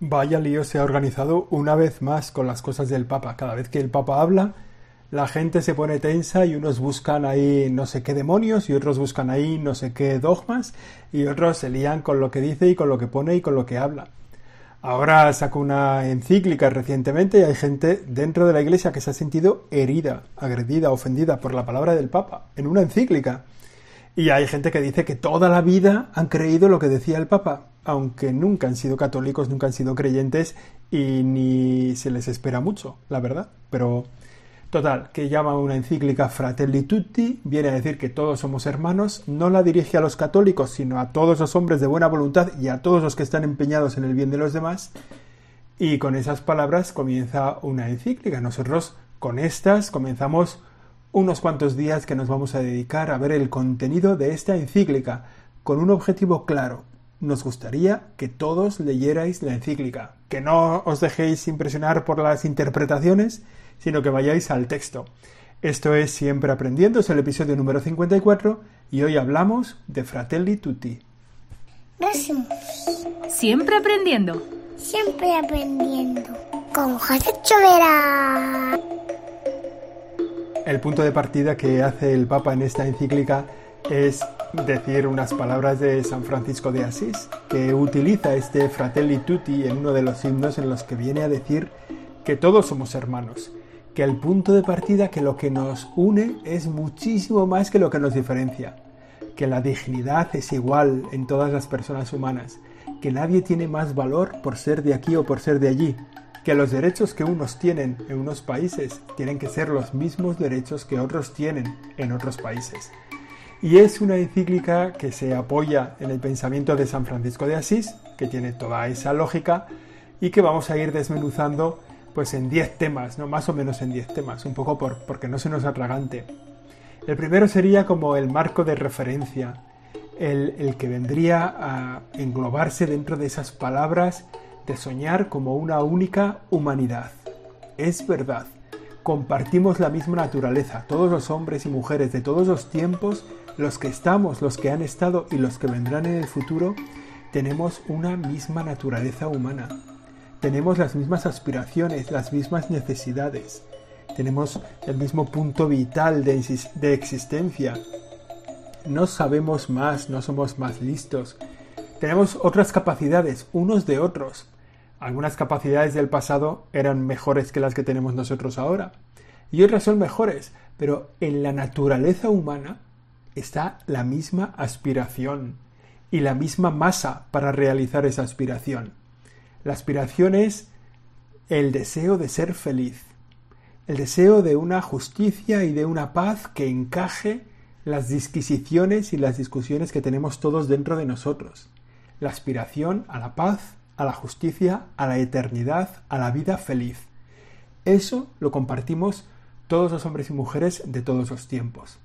Vaya lío se ha organizado una vez más con las cosas del Papa. Cada vez que el Papa habla, la gente se pone tensa y unos buscan ahí no sé qué demonios y otros buscan ahí no sé qué dogmas y otros se lían con lo que dice y con lo que pone y con lo que habla. Ahora sacó una encíclica recientemente y hay gente dentro de la iglesia que se ha sentido herida, agredida, ofendida por la palabra del Papa en una encíclica. Y hay gente que dice que toda la vida han creído lo que decía el Papa, aunque nunca han sido católicos, nunca han sido creyentes y ni se les espera mucho, la verdad. Pero total, que llama una encíclica Fratelli Tutti, viene a decir que todos somos hermanos, no la dirige a los católicos, sino a todos los hombres de buena voluntad y a todos los que están empeñados en el bien de los demás. Y con esas palabras comienza una encíclica. Nosotros con estas comenzamos unos cuantos días que nos vamos a dedicar a ver el contenido de esta encíclica con un objetivo claro. Nos gustaría que todos leyerais la encíclica, que no os dejéis impresionar por las interpretaciones, sino que vayáis al texto. Esto es Siempre Aprendiendo, es el episodio número 54 y hoy hablamos de Fratelli Tutti. Siempre aprendiendo. Siempre aprendiendo. Con José Chovera. El punto de partida que hace el Papa en esta encíclica es decir unas palabras de San Francisco de Asís, que utiliza este Fratelli Tutti en uno de los himnos en los que viene a decir que todos somos hermanos, que el punto de partida, que lo que nos une es muchísimo más que lo que nos diferencia, que la dignidad es igual en todas las personas humanas, que nadie tiene más valor por ser de aquí o por ser de allí, que los derechos que unos tienen en unos países tienen que ser los mismos derechos que otros tienen en otros países. Y es una encíclica que se apoya en el pensamiento de San Francisco de Asís, que tiene toda esa lógica y que vamos a ir desmenuzando pues en 10 temas, no más o menos en 10 temas, un poco por, porque no se nos atragante. El primero sería como el marco de referencia, el, el que vendría a englobarse dentro de esas palabras de soñar como una única humanidad. Es verdad, compartimos la misma naturaleza, todos los hombres y mujeres de todos los tiempos, los que estamos, los que han estado y los que vendrán en el futuro, tenemos una misma naturaleza humana. Tenemos las mismas aspiraciones, las mismas necesidades. Tenemos el mismo punto vital de, de existencia. No sabemos más, no somos más listos. Tenemos otras capacidades unos de otros, algunas capacidades del pasado eran mejores que las que tenemos nosotros ahora. Y otras son mejores, pero en la naturaleza humana está la misma aspiración y la misma masa para realizar esa aspiración. La aspiración es el deseo de ser feliz, el deseo de una justicia y de una paz que encaje las disquisiciones y las discusiones que tenemos todos dentro de nosotros. La aspiración a la paz a la justicia, a la eternidad, a la vida feliz. Eso lo compartimos todos los hombres y mujeres de todos los tiempos.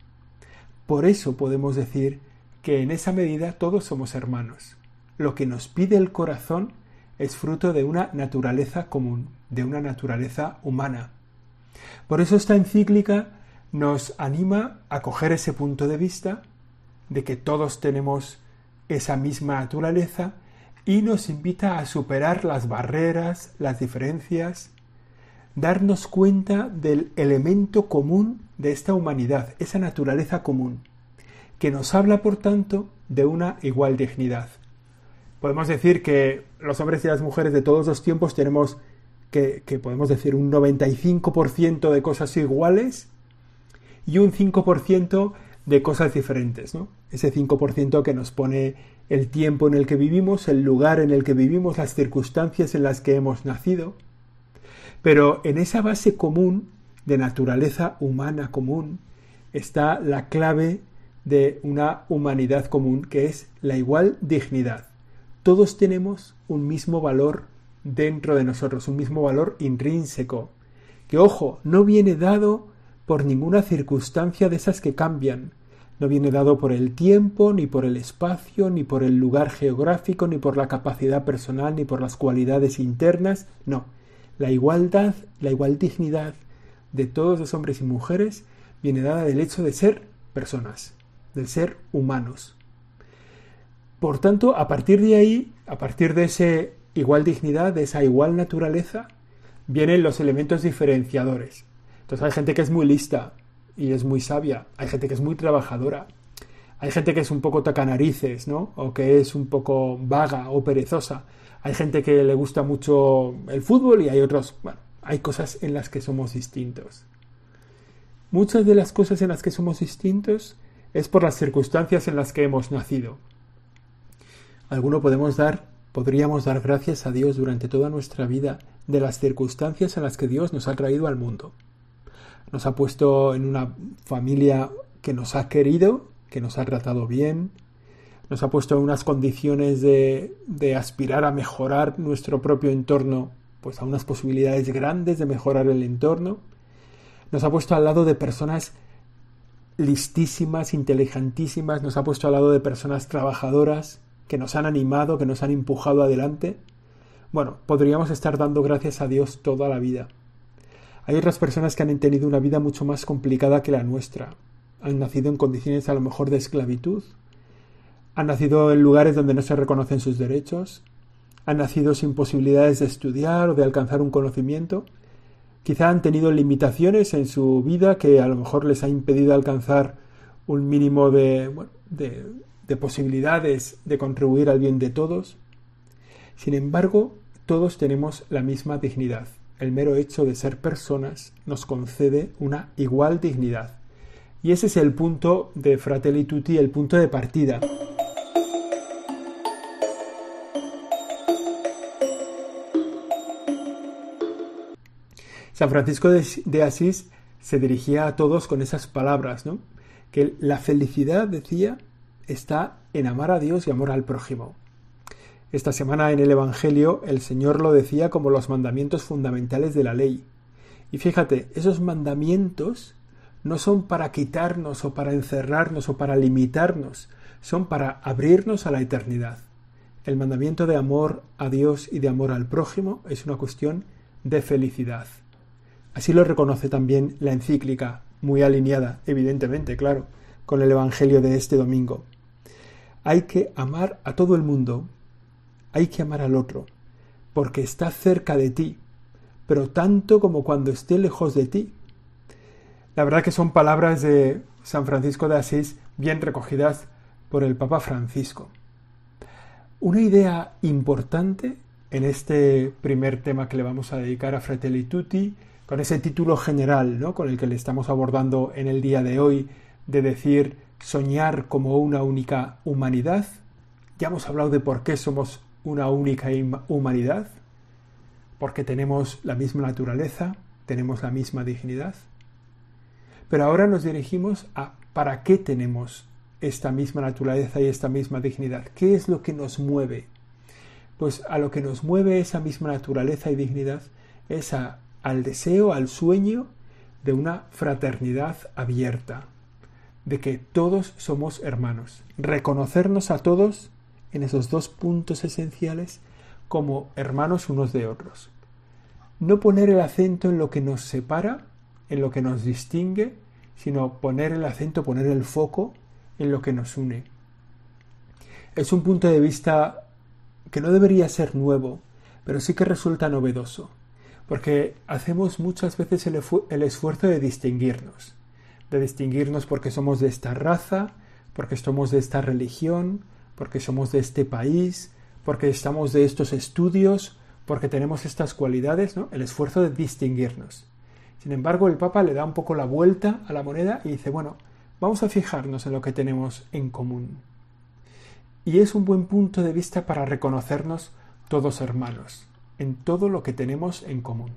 Por eso podemos decir que en esa medida todos somos hermanos. Lo que nos pide el corazón es fruto de una naturaleza común, de una naturaleza humana. Por eso esta encíclica nos anima a coger ese punto de vista de que todos tenemos esa misma naturaleza y nos invita a superar las barreras, las diferencias, darnos cuenta del elemento común de esta humanidad, esa naturaleza común, que nos habla, por tanto, de una igual dignidad. Podemos decir que los hombres y las mujeres de todos los tiempos tenemos que, podemos decir un 95% de cosas iguales y un 5% de cosas diferentes, ¿no? Ese 5% que nos pone el tiempo en el que vivimos, el lugar en el que vivimos, las circunstancias en las que hemos nacido. Pero en esa base común, de naturaleza humana común, está la clave de una humanidad común, que es la igual dignidad. Todos tenemos un mismo valor dentro de nosotros, un mismo valor intrínseco, que, ojo, no viene dado por ninguna circunstancia de esas que cambian, no viene dado por el tiempo, ni por el espacio, ni por el lugar geográfico, ni por la capacidad personal, ni por las cualidades internas. No. La igualdad, la igual dignidad de todos los hombres y mujeres viene dada del hecho de ser personas, del ser humanos. Por tanto, a partir de ahí, a partir de ese igual dignidad, de esa igual naturaleza, vienen los elementos diferenciadores. Entonces hay gente que es muy lista y es muy sabia, hay gente que es muy trabajadora, hay gente que es un poco tacanarices, ¿no? O que es un poco vaga o perezosa. Hay gente que le gusta mucho el fútbol y hay otros, bueno, hay cosas en las que somos distintos. Muchas de las cosas en las que somos distintos es por las circunstancias en las que hemos nacido. Alguno podemos dar, podríamos dar gracias a Dios durante toda nuestra vida de las circunstancias en las que Dios nos ha traído al mundo. Nos ha puesto en una familia que nos ha querido, que nos ha tratado bien, nos ha puesto en unas condiciones de, de aspirar a mejorar nuestro propio entorno, pues a unas posibilidades grandes de mejorar el entorno, nos ha puesto al lado de personas listísimas, inteligentísimas, nos ha puesto al lado de personas trabajadoras, que nos han animado, que nos han empujado adelante, bueno, podríamos estar dando gracias a Dios toda la vida. Hay otras personas que han tenido una vida mucho más complicada que la nuestra. Han nacido en condiciones a lo mejor de esclavitud. Han nacido en lugares donde no se reconocen sus derechos. Han nacido sin posibilidades de estudiar o de alcanzar un conocimiento. Quizá han tenido limitaciones en su vida que a lo mejor les ha impedido alcanzar un mínimo de, de, de posibilidades de contribuir al bien de todos. Sin embargo, todos tenemos la misma dignidad. El mero hecho de ser personas nos concede una igual dignidad. Y ese es el punto de Fratelli Tutti, el punto de partida. San Francisco de, Asís se dirigía a todos con esas palabras, ¿no? Que la felicidad, decía, está en amar a Dios y amor al prójimo. Esta semana en el Evangelio el Señor lo decía como los mandamientos fundamentales de la ley. Y fíjate, esos mandamientos no son para quitarnos o para encerrarnos o para limitarnos, son para abrirnos a la eternidad. El mandamiento de amor a Dios y de amor al prójimo es una cuestión de felicidad. Así lo reconoce también la encíclica, muy alineada, evidentemente, claro, con el Evangelio de este domingo. Hay que amar a todo el mundo, hay que amar al otro, porque está cerca de ti, pero tanto como cuando esté lejos de ti. La verdad que son palabras de San Francisco de Asís bien recogidas por el Papa Francisco. Una idea importante en este primer tema que le vamos a dedicar a Fratelli Tutti, con ese título general ¿no? con el que le estamos abordando en el día de hoy, de decir soñar como una única humanidad. Ya hemos hablado de por qué somos una única humanidad, porque tenemos la misma naturaleza, tenemos la misma dignidad. Pero ahora nos dirigimos a para qué tenemos esta misma naturaleza y esta misma dignidad. ¿Qué es lo que nos mueve? Pues a lo que nos mueve esa misma naturaleza y dignidad es al deseo, al sueño de una fraternidad abierta, de que todos somos hermanos, reconocernos a todos en esos dos puntos esenciales como hermanos unos de otros. No poner el acento en lo que nos separa, en lo que nos distingue, sino poner el acento, poner el foco en lo que nos une. Es un punto de vista que no debería ser nuevo, pero sí que resulta novedoso, porque hacemos muchas veces el, el esfuerzo de distinguirnos, de distinguirnos porque somos de esta raza, porque somos de esta religión, porque somos de este país, porque estamos de estos estudios, porque tenemos estas cualidades. El esfuerzo de distinguirnos. Sin embargo, el Papa le da un poco la vuelta a la moneda y dice, bueno, vamos a fijarnos en lo que tenemos en común. Y es un buen punto de vista para reconocernos todos hermanos, en todo lo que tenemos en común.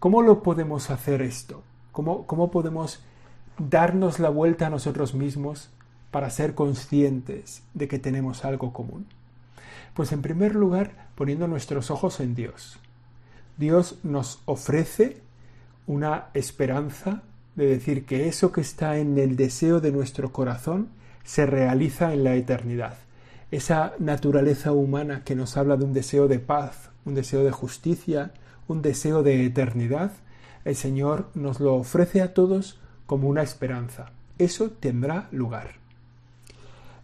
¿Cómo lo podemos hacer esto? ¿Cómo, cómo podemos darnos la vuelta a nosotros mismos para ser conscientes de que tenemos algo común? Pues en primer lugar, poniendo nuestros ojos en Dios. Dios nos ofrece una esperanza de decir que eso que está en el deseo de nuestro corazón se realiza en la eternidad. Esa naturaleza humana que nos habla de un deseo de paz, un deseo de justicia, un deseo de eternidad, el Señor nos lo ofrece a todos como una esperanza. Eso tendrá lugar.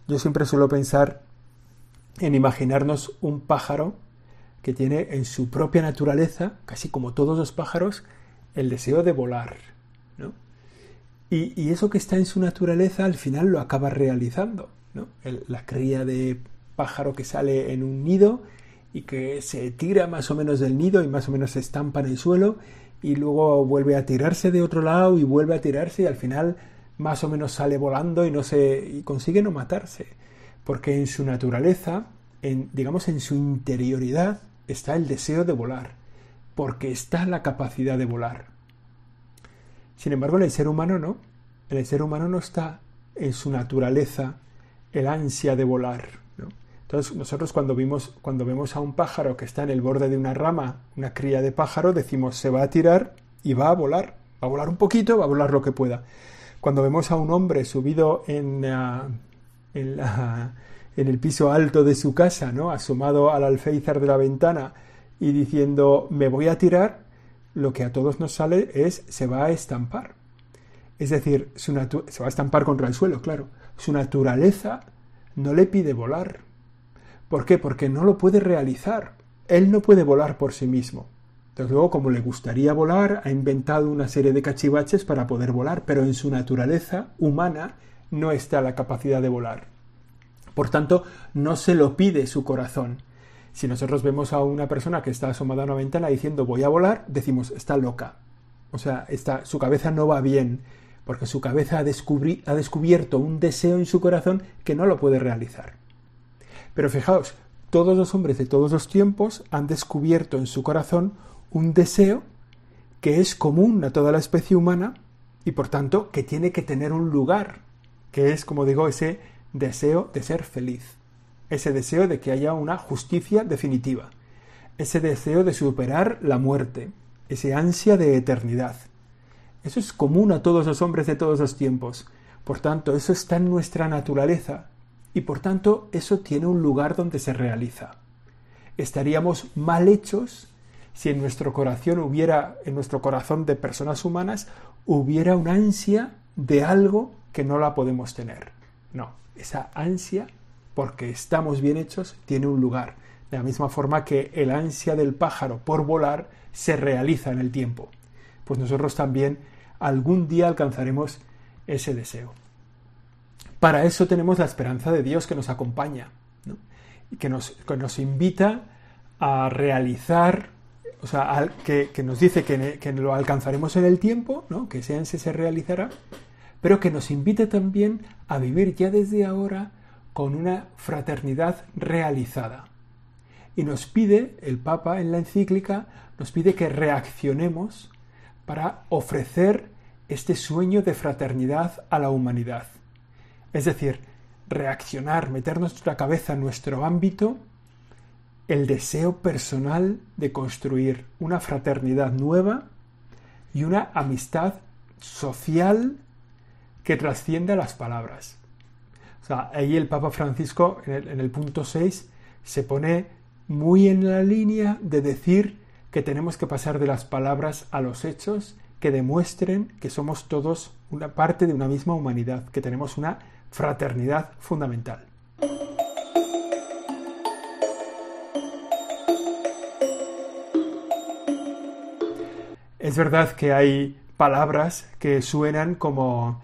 Yo siempre suelo pensar en imaginarnos un pájaro que tiene en su propia naturaleza, casi como todos los pájaros, el deseo de volar. ¿no? Y, eso que está en su naturaleza al final lo acaba realizando. ¿no? la cría de pájaro que sale en un nido y que se tira más o menos del nido y más o menos se estampa en el suelo y luego vuelve a tirarse de otro lado y vuelve a tirarse y al final más o menos sale volando y no se y consigue no matarse porque en su naturaleza en digamos en su interioridad está el deseo de volar porque está la capacidad de volar sin embargo en el ser humano no en el ser humano no está en su naturaleza el ansia de volar entonces nosotros cuando, vimos, cuando vemos a un pájaro que está en el borde de una rama, una cría de pájaro, decimos se va a tirar y va a volar. Va a volar un poquito, va a volar lo que pueda. Cuando vemos a un hombre subido en, el piso alto de su casa, ¿no? asomado al alféizar de la ventana y diciendo me voy a tirar, lo que a todos nos sale es se va a estampar. Es decir, se va a estampar contra el suelo, claro. Su naturaleza no le pide volar, ¿Por qué? Porque no lo puede realizar. Él no puede volar por sí mismo. Entonces luego, como le gustaría volar, ha inventado una serie de cachivaches para poder volar, pero en su naturaleza humana no está la capacidad de volar. Por tanto, no se lo pide su corazón. Si nosotros vemos a una persona que está asomada a una ventana diciendo voy a volar, decimos está loca. O sea, su cabeza no va bien, porque su cabeza ha, ha descubierto un deseo en su corazón que no lo puede realizar. Pero fijaos, todos los hombres de todos los tiempos han descubierto en su corazón un deseo que es común a toda la especie humana y por tanto que tiene que tener un lugar, que es, como digo, ese deseo de ser feliz, ese deseo de que haya una justicia definitiva, ese deseo de superar la muerte, ese ansia de eternidad. Eso es común a todos los hombres de todos los tiempos. Por tanto, eso está en nuestra naturaleza, y por tanto eso tiene un lugar donde se realiza. Estaríamos mal hechos si en nuestro corazón hubiera, en nuestro corazón de personas humanas, hubiera una ansia de algo que no la podemos tener. No, esa ansia, porque estamos bien hechos, tiene un lugar. De la misma forma que el ansia del pájaro por volar se realiza en el tiempo. Pues nosotros también algún día alcanzaremos ese deseo. Para eso tenemos la esperanza de Dios que nos acompaña y que nos, nos, invita a realizar, o sea, que, nos dice que, lo alcanzaremos en el tiempo, ¿no? que ese se realizará, pero que nos invita también a vivir ya desde ahora con una fraternidad realizada. Y nos pide, el Papa en la encíclica, nos pide que reaccionemos para ofrecer este sueño de fraternidad a la humanidad. Es decir, reaccionar, meter nuestra cabeza en nuestro ámbito, el deseo personal de construir una fraternidad nueva y una amistad social que trascienda las palabras. O sea, ahí el Papa Francisco, en el, en el punto 6, se pone muy en la línea de decir que tenemos que pasar de las palabras a los hechos que demuestren que somos todos una parte de una misma humanidad, que tenemos una fraternidad fundamental. Es verdad que hay palabras que suenan como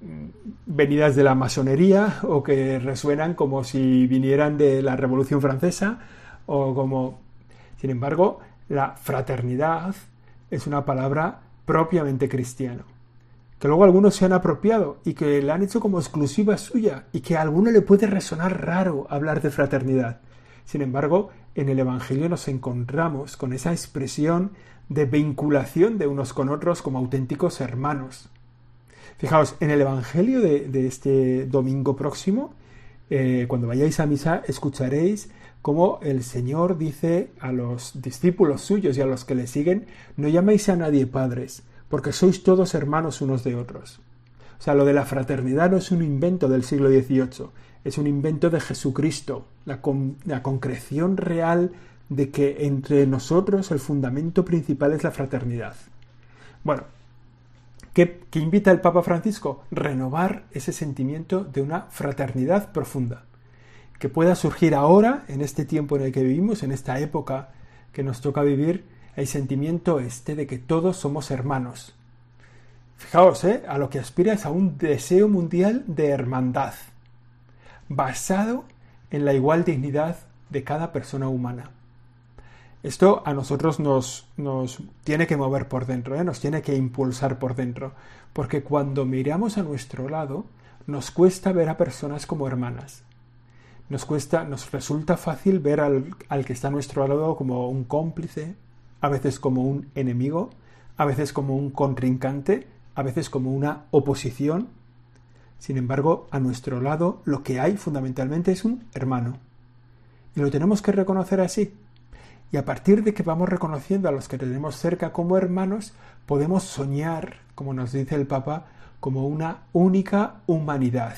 mm, venidas de la masonería o que resuenan como si vinieran de la Revolución Francesa o como... Sin embargo, la fraternidad es una palabra propiamente cristiana que luego algunos se han apropiado y que la han hecho como exclusiva suya y que a alguno le puede resonar raro hablar de fraternidad. Sin embargo, en el Evangelio nos encontramos con esa expresión de vinculación de unos con otros como auténticos hermanos. Fijaos, en el Evangelio de, este domingo próximo, eh, cuando vayáis a misa, escucharéis cómo el Señor dice a los discípulos suyos y a los que le siguen, no llaméis a nadie padres, porque sois todos hermanos unos de otros. O sea, lo de la fraternidad no es un invento del siglo XVIII, es un invento de Jesucristo, la, concreción real de que entre nosotros el fundamento principal es la fraternidad. Bueno, ¿qué, ¿qué, invita el Papa Francisco? Renovar ese sentimiento de una fraternidad profunda, que pueda surgir ahora, en este tiempo en el que vivimos, en esta época que nos toca vivir, el sentimiento este de que todos somos hermanos. Fijaos, ¿eh? a lo que aspira es a un deseo mundial de hermandad, basado en la igual dignidad de cada persona humana. Esto a nosotros nos, nos tiene que mover por dentro, ¿eh? nos tiene que impulsar por dentro, porque cuando miramos a nuestro lado, nos cuesta ver a personas como hermanas. Nos cuesta, nos resulta fácil ver al, al que está a nuestro lado como un cómplice, a veces como un enemigo, a veces como un contrincante, a veces como una oposición. Sin embargo, a nuestro lado lo que hay fundamentalmente es un hermano. Y lo tenemos que reconocer así. Y a partir de que vamos reconociendo a los que tenemos cerca como hermanos, podemos soñar, como nos dice el Papa, como una única humanidad,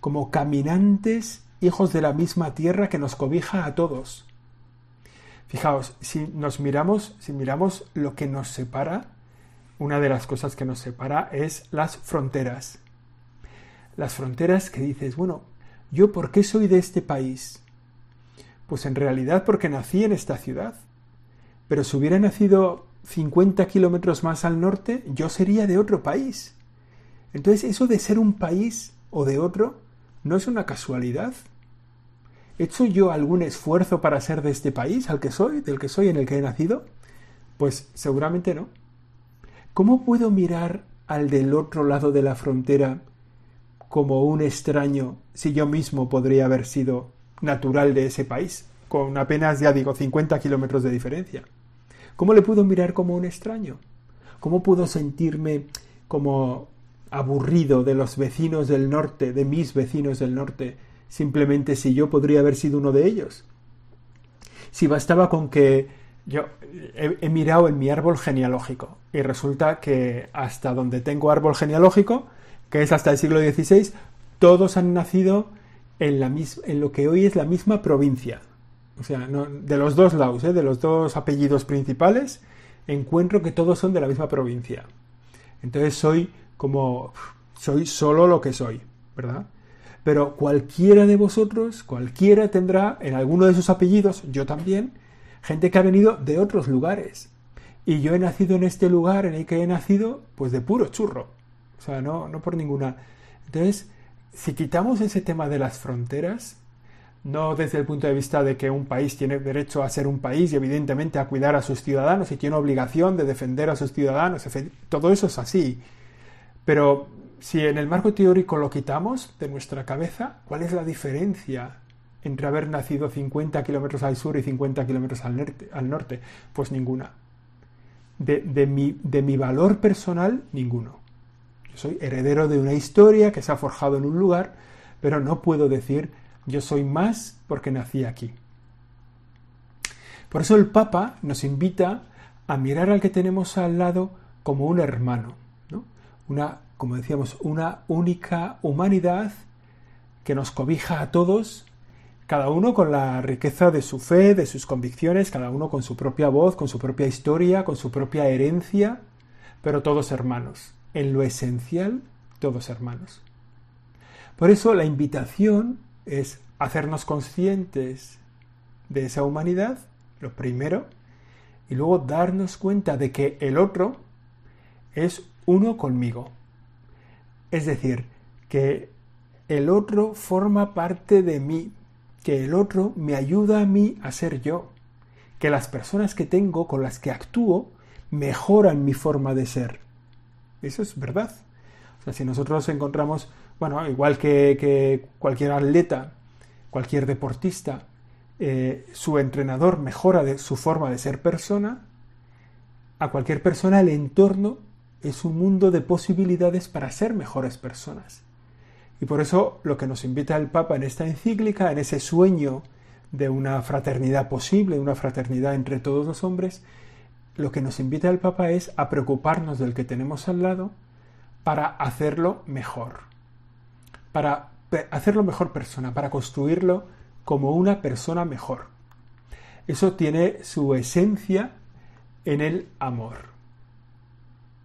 como caminantes hijos de la misma tierra que nos cobija a todos. Fijaos, si nos miramos, si miramos lo que nos separa, una de las cosas que nos separa es las fronteras. Las fronteras que dices, bueno, ¿yo por qué soy de este país? Pues en realidad porque nací en esta ciudad. Pero si hubiera nacido 50 kilómetros más al norte, yo sería de otro país. Entonces eso de ser un país o de otro no es una casualidad. ¿He hecho yo algún esfuerzo para ser de este país al que soy, del que soy, en el que he nacido? Pues seguramente no. ¿Cómo puedo mirar al del otro lado de la frontera como un extraño si yo mismo podría haber sido natural de ese país, con apenas, ya digo, 50 kilómetros de diferencia. ¿Cómo le puedo mirar como un extraño? ¿Cómo puedo sentirme como aburrido de los vecinos del norte, de mis vecinos del norte, simplemente si yo podría haber sido uno de ellos? Si bastaba con que yo he, he, mirado en mi árbol genealógico y resulta que hasta donde tengo árbol genealógico, que es hasta el siglo XVI, todos han nacido en, lo que hoy es la misma provincia. O sea, de los dos lados, ¿eh? de los dos apellidos principales, encuentro que todos son de la misma provincia. Entonces soy como, soy solo lo que soy, ¿verdad? Pero cualquiera de vosotros, cualquiera tendrá en alguno de sus apellidos, yo también, gente que ha venido de otros lugares. Y yo he nacido en este lugar en el que he nacido, pues de puro churro. O sea, no, no por ninguna. Entonces, si quitamos ese tema de las fronteras, no desde el punto de vista de que un país tiene derecho a ser un país y evidentemente a cuidar a sus ciudadanos y tiene obligación de defender a sus ciudadanos, todo eso es así. Pero si en el marco teórico lo quitamos de nuestra cabeza, ¿cuál es la diferencia entre haber nacido 50 kilómetros al sur y 50 kilómetros al, norte? Pues ninguna. De, de mi valor personal, ninguno soy heredero de una historia que se ha forjado en un lugar, pero no puedo decir yo soy más porque nací aquí. Por eso el Papa nos invita a mirar al que tenemos al lado como un hermano, una, como decíamos, una única humanidad que nos cobija a todos, cada uno con la riqueza de su fe, de sus convicciones, cada uno con su propia voz, con su propia historia, con su propia herencia, pero todos hermanos en lo esencial todos hermanos. Por eso la invitación es hacernos conscientes de esa humanidad, lo primero, y luego darnos cuenta de que el otro es uno conmigo. Es decir, que el otro forma parte de mí, que el otro me ayuda a mí a ser yo, que las personas que tengo, con las que actúo, mejoran mi forma de ser. Eso es verdad. O sea, si nosotros encontramos, bueno, igual que, cualquier atleta, cualquier deportista, eh, su entrenador mejora de su forma de ser persona, a cualquier persona el entorno es un mundo de posibilidades para ser mejores personas. Y por eso lo que nos invita el Papa en esta encíclica, en ese sueño de una fraternidad posible, una fraternidad entre todos los hombres, lo que nos invita el Papa es a preocuparnos del que tenemos al lado para hacerlo mejor, para hacerlo mejor persona, para construirlo como una persona mejor. Eso tiene su esencia en el amor.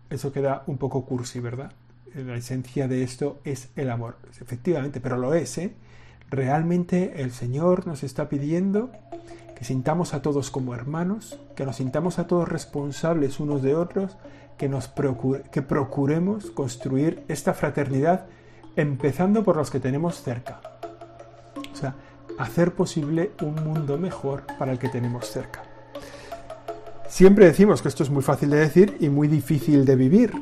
Eso queda un poco cursi, ¿verdad? La esencia de esto es el amor, efectivamente, pero lo es, ¿eh? Realmente el Señor nos está pidiendo que sintamos a todos como hermanos, que nos sintamos a todos responsables unos de otros, que, nos que procuremos construir esta fraternidad empezando por los que tenemos cerca. O sea, hacer posible un mundo mejor para el que tenemos cerca. Siempre decimos que esto es muy fácil de decir y muy difícil de vivir,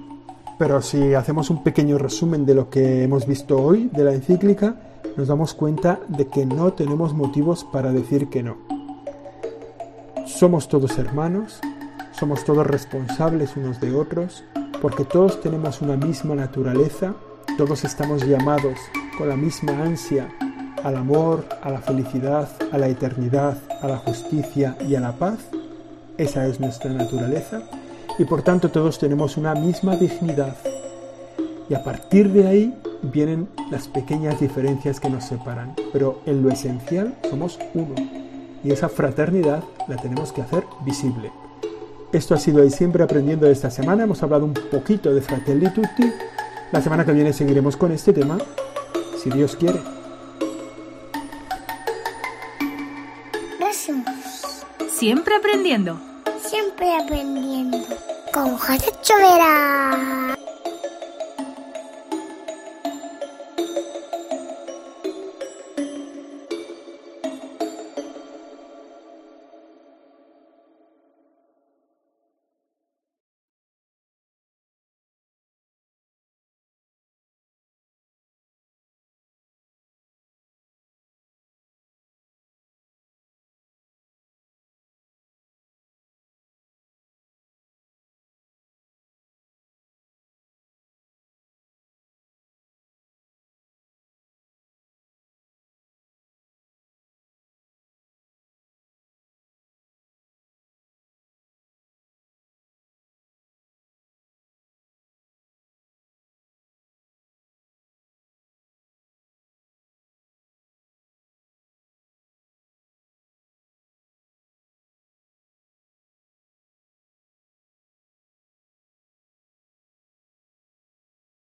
pero si hacemos un pequeño resumen de lo que hemos visto hoy de la encíclica, nos damos cuenta de que no tenemos motivos para decir que no. Somos todos hermanos, somos todos responsables unos de otros, porque todos tenemos una misma naturaleza, todos estamos llamados con la misma ansia al amor, a la felicidad, a la eternidad, a la justicia y a la paz. Esa es nuestra naturaleza y por tanto todos tenemos una misma dignidad. Y a partir de ahí vienen las pequeñas diferencias que nos separan, pero en lo esencial somos uno y esa fraternidad la tenemos que hacer visible. Esto ha sido ahí siempre aprendiendo de esta semana. Hemos hablado un poquito de Fratelli Tutti. La semana que viene seguiremos con este tema, si Dios quiere. Siempre aprendiendo. Siempre aprendiendo. Con José Chovera.